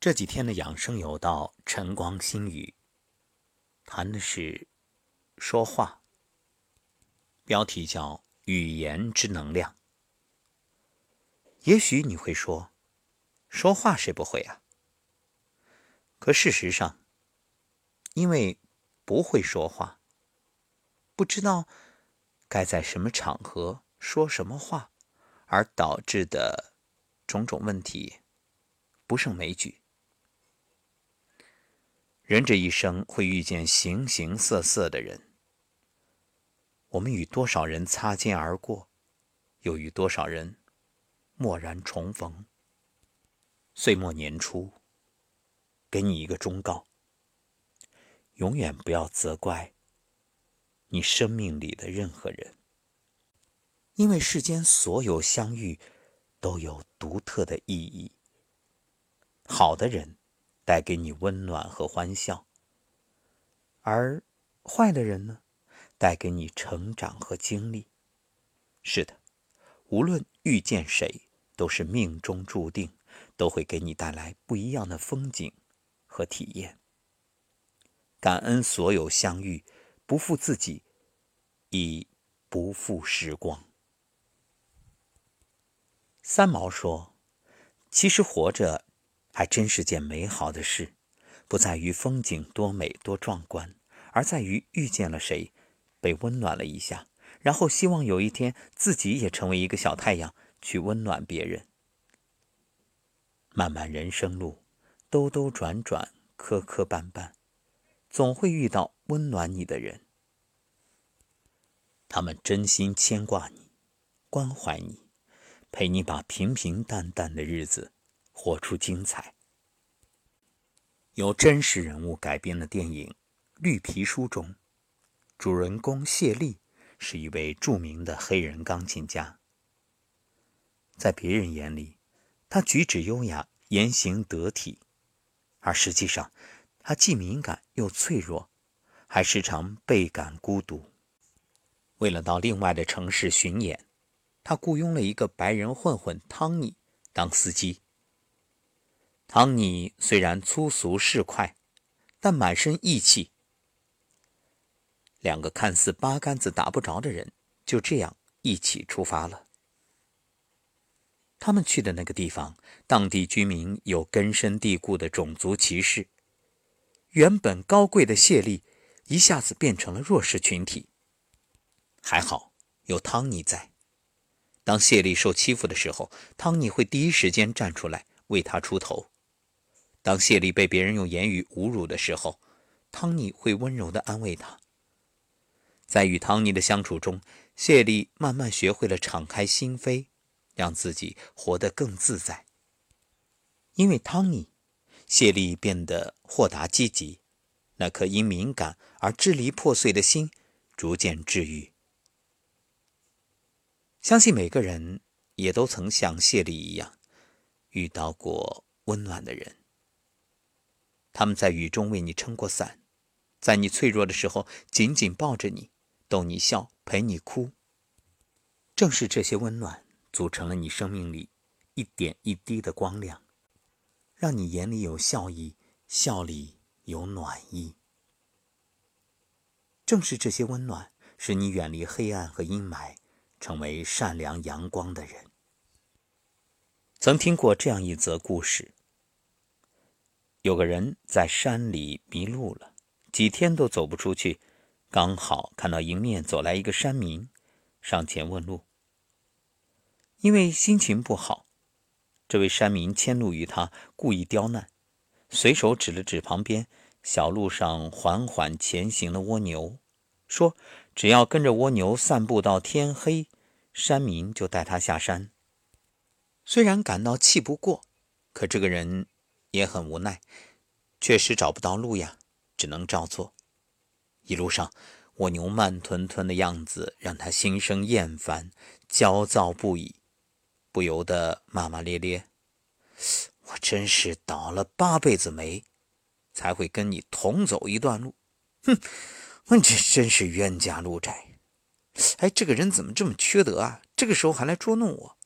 这几天的养生有道晨光新语，谈的是说话，标题叫“语言之能量”。也许你会说，说话谁不会啊？可事实上，因为不会说话，不知道该在什么场合说什么话，而导致的种种问题，不胜枚举。人这一生会遇见形形色色的人，我们与多少人擦肩而过，又与多少人蓦然重逢。岁末年初，给你一个忠告：永远不要责怪你生命里的任何人，因为世间所有相遇都有独特的意义。好的人。带给你温暖和欢笑，而坏的人呢，带给你成长和经历。是的，无论遇见谁，都是命中注定，都会给你带来不一样的风景和体验。感恩所有相遇，不负自己，亦不负时光。三毛说：“其实活着。”还真是件美好的事，不在于风景多美多壮观，而在于遇见了谁，被温暖了一下，然后希望有一天自己也成为一个小太阳，去温暖别人。漫漫人生路，兜兜转转，磕磕绊绊，总会遇到温暖你的人，他们真心牵挂你，关怀你，陪你把平平淡淡的日子。活出精彩。由真实人物改编的电影《绿皮书》中，主人公谢丽是一位著名的黑人钢琴家。在别人眼里，他举止优雅，言行得体，而实际上，他既敏感又脆弱，还时常倍感孤独。为了到另外的城市巡演，他雇佣了一个白人混混汤尼当司机。汤尼虽然粗俗市侩，但满身义气。两个看似八竿子打不着的人，就这样一起出发了。他们去的那个地方，当地居民有根深蒂固的种族歧视，原本高贵的谢丽一下子变成了弱势群体。还好有汤尼在，当谢丽受欺负的时候，汤尼会第一时间站出来为他出头。当谢丽被别人用言语侮辱的时候，汤尼会温柔地安慰她。在与汤尼的相处中，谢丽慢慢学会了敞开心扉，让自己活得更自在。因为汤尼，谢丽变得豁达积极，那颗因敏感而支离破碎的心逐渐治愈。相信每个人也都曾像谢丽一样，遇到过温暖的人。他们在雨中为你撑过伞，在你脆弱的时候紧紧抱着你，逗你笑，陪你哭。正是这些温暖，组成了你生命里一点一滴的光亮，让你眼里有笑意，笑里有暖意。正是这些温暖，使你远离黑暗和阴霾，成为善良阳光的人。曾听过这样一则故事。有个人在山里迷路了，几天都走不出去，刚好看到迎面走来一个山民，上前问路。因为心情不好，这位山民迁怒于他，故意刁难，随手指了指旁边小路上缓缓前行的蜗牛，说：“只要跟着蜗牛散步到天黑，山民就带他下山。”虽然感到气不过，可这个人。也很无奈，确实找不到路呀，只能照做。一路上，蜗牛慢吞吞的样子让他心生厌烦，焦躁不已，不由得骂骂咧咧：“我真是倒了八辈子霉，才会跟你同走一段路。哼，我这真是冤家路窄。哎，这个人怎么这么缺德啊？这个时候还来捉弄我。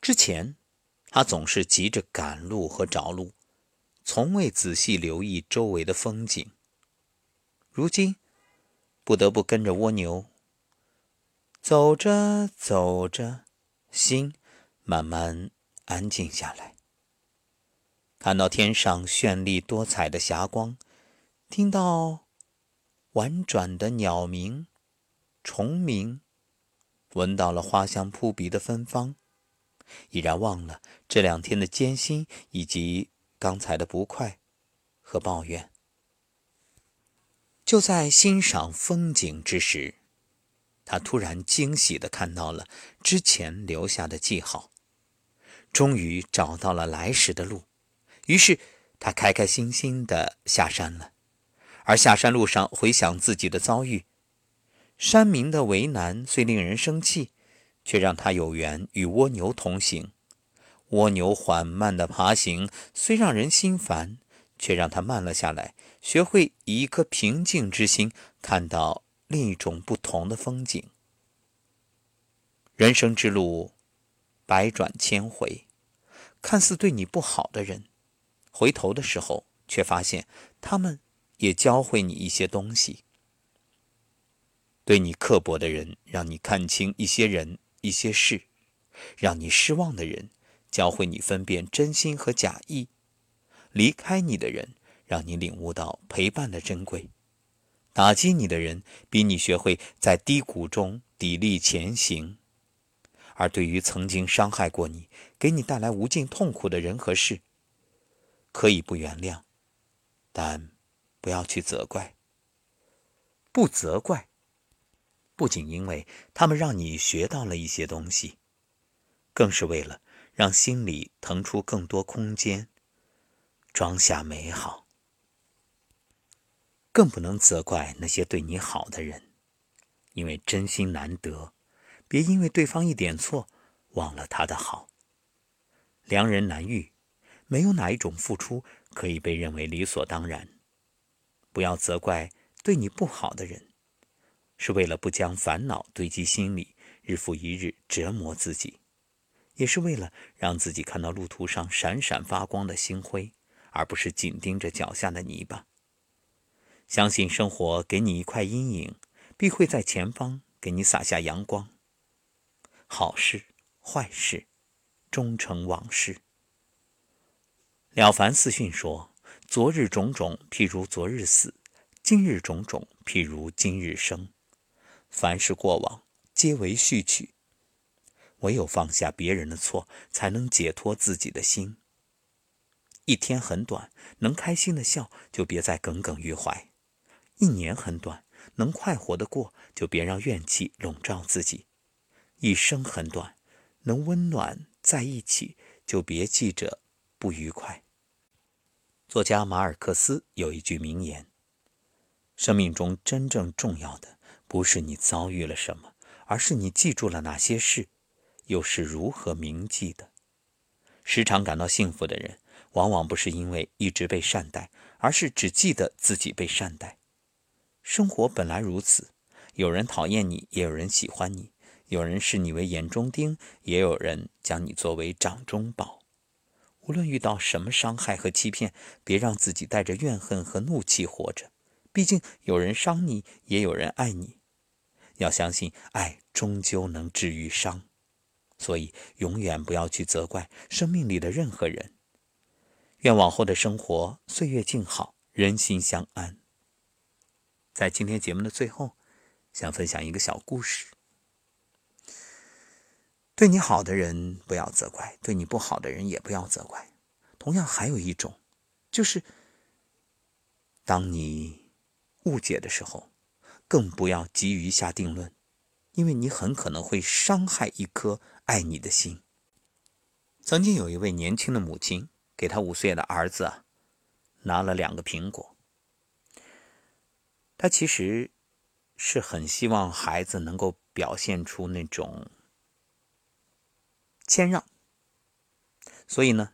之前。”他总是急着赶路和找路，从未仔细留意周围的风景。如今，不得不跟着蜗牛，走着走着，心慢慢安静下来。看到天上绚丽多彩的霞光，听到婉转的鸟鸣、虫鸣，闻到了花香扑鼻的芬芳，已然忘了这两天的艰辛以及刚才的不快和抱怨。就在欣赏风景之时，他突然惊喜地看到了之前留下的记号，终于找到了来时的路。于是，他开开心心地下山了。而下山路上回想自己的遭遇，山民的为难虽令人生气，却让他有缘与蜗牛同行。蜗牛缓慢的爬行虽让人心烦，却让他慢了下来，学会以一颗平静之心看到另一种不同的风景。人生之路，百转千回，看似对你不好的人。回头的时候，却发现他们也教会你一些东西。对你刻薄的人，让你看清一些人、一些事；让你失望的人，教会你分辨真心和假意；离开你的人，让你领悟到陪伴的珍贵；打击你的人，逼你学会在低谷中砥砺前行。而对于曾经伤害过你、给你带来无尽痛苦的人和事，可以不原谅，但不要去责怪。不责怪，不仅因为他们让你学到了一些东西，更是为了让心里腾出更多空间，装下美好。更不能责怪那些对你好的人，因为真心难得，别因为对方一点错，忘了他的好。良人难遇。没有哪一种付出可以被认为理所当然。不要责怪对你不好的人，是为了不将烦恼堆积心里，日复一日折磨自己，也是为了让自己看到路途上闪闪发光的星辉，而不是紧盯着脚下的泥巴。相信生活给你一块阴影，必会在前方给你洒下阳光。好事坏事，终成往事。了凡四训说：“昨日种种，譬如昨日死；今日种种，譬如今日生。凡是过往，皆为序曲。唯有放下别人的错，才能解脱自己的心。一天很短，能开心的笑，就别再耿耿于怀；一年很短，能快活的过，就别让怨气笼罩自己；一生很短，能温暖在一起，就别记着。”不愉快。作家马尔克斯有一句名言：“生命中真正重要的，不是你遭遇了什么，而是你记住了哪些事，又是如何铭记的。”时常感到幸福的人，往往不是因为一直被善待，而是只记得自己被善待。生活本来如此，有人讨厌你，也有人喜欢你；有人视你为眼中钉，也有人将你作为掌中宝。无论遇到什么伤害和欺骗，别让自己带着怨恨和怒气活着。毕竟有人伤你，也有人爱你。要相信，爱终究能治愈伤。所以，永远不要去责怪生命里的任何人。愿往后的生活岁月静好，人心相安。在今天节目的最后，想分享一个小故事。对你好的人不要责怪，对你不好的人也不要责怪。同样，还有一种，就是当你误解的时候，更不要急于下定论，因为你很可能会伤害一颗爱你的心。曾经有一位年轻的母亲，给他五岁的儿子啊拿了两个苹果，他其实是很希望孩子能够表现出那种。谦让，所以呢，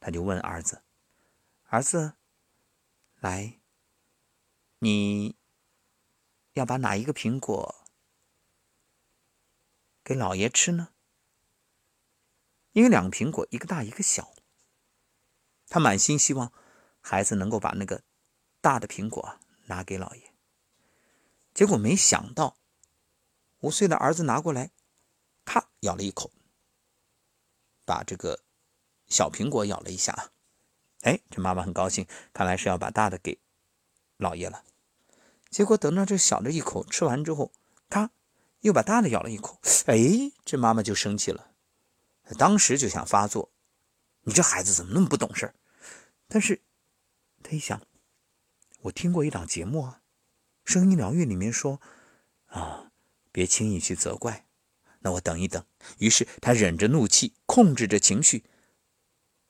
他就问儿子：“儿子，来，你要把哪一个苹果给老爷吃呢？”因为两个苹果，一个大一个小。他满心希望孩子能够把那个大的苹果拿给老爷，结果没想到五岁的儿子拿过来，咔咬了一口，把这个小苹果咬了一下。哎，这妈妈很高兴，看来是要把大的给老爷了。结果等到这小的一口吃完之后，咔又把大的咬了一口。哎，这妈妈就生气了，当时就想发作。你这孩子怎么那么不懂事但是，他一想，我听过一档节目啊，《声音疗愈》里面说，啊，别轻易去责怪。那我等一等。于是他忍着怒气，控制着情绪，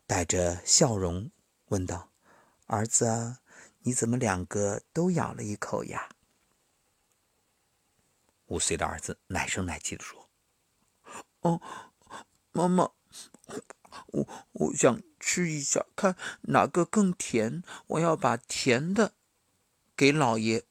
带着笑容问道：“儿子啊，你怎么两个都咬了一口呀？”五岁的儿子奶声奶气地说：“哦，妈妈。”我我想吃一下，看哪个更甜。我要把甜的给老爷。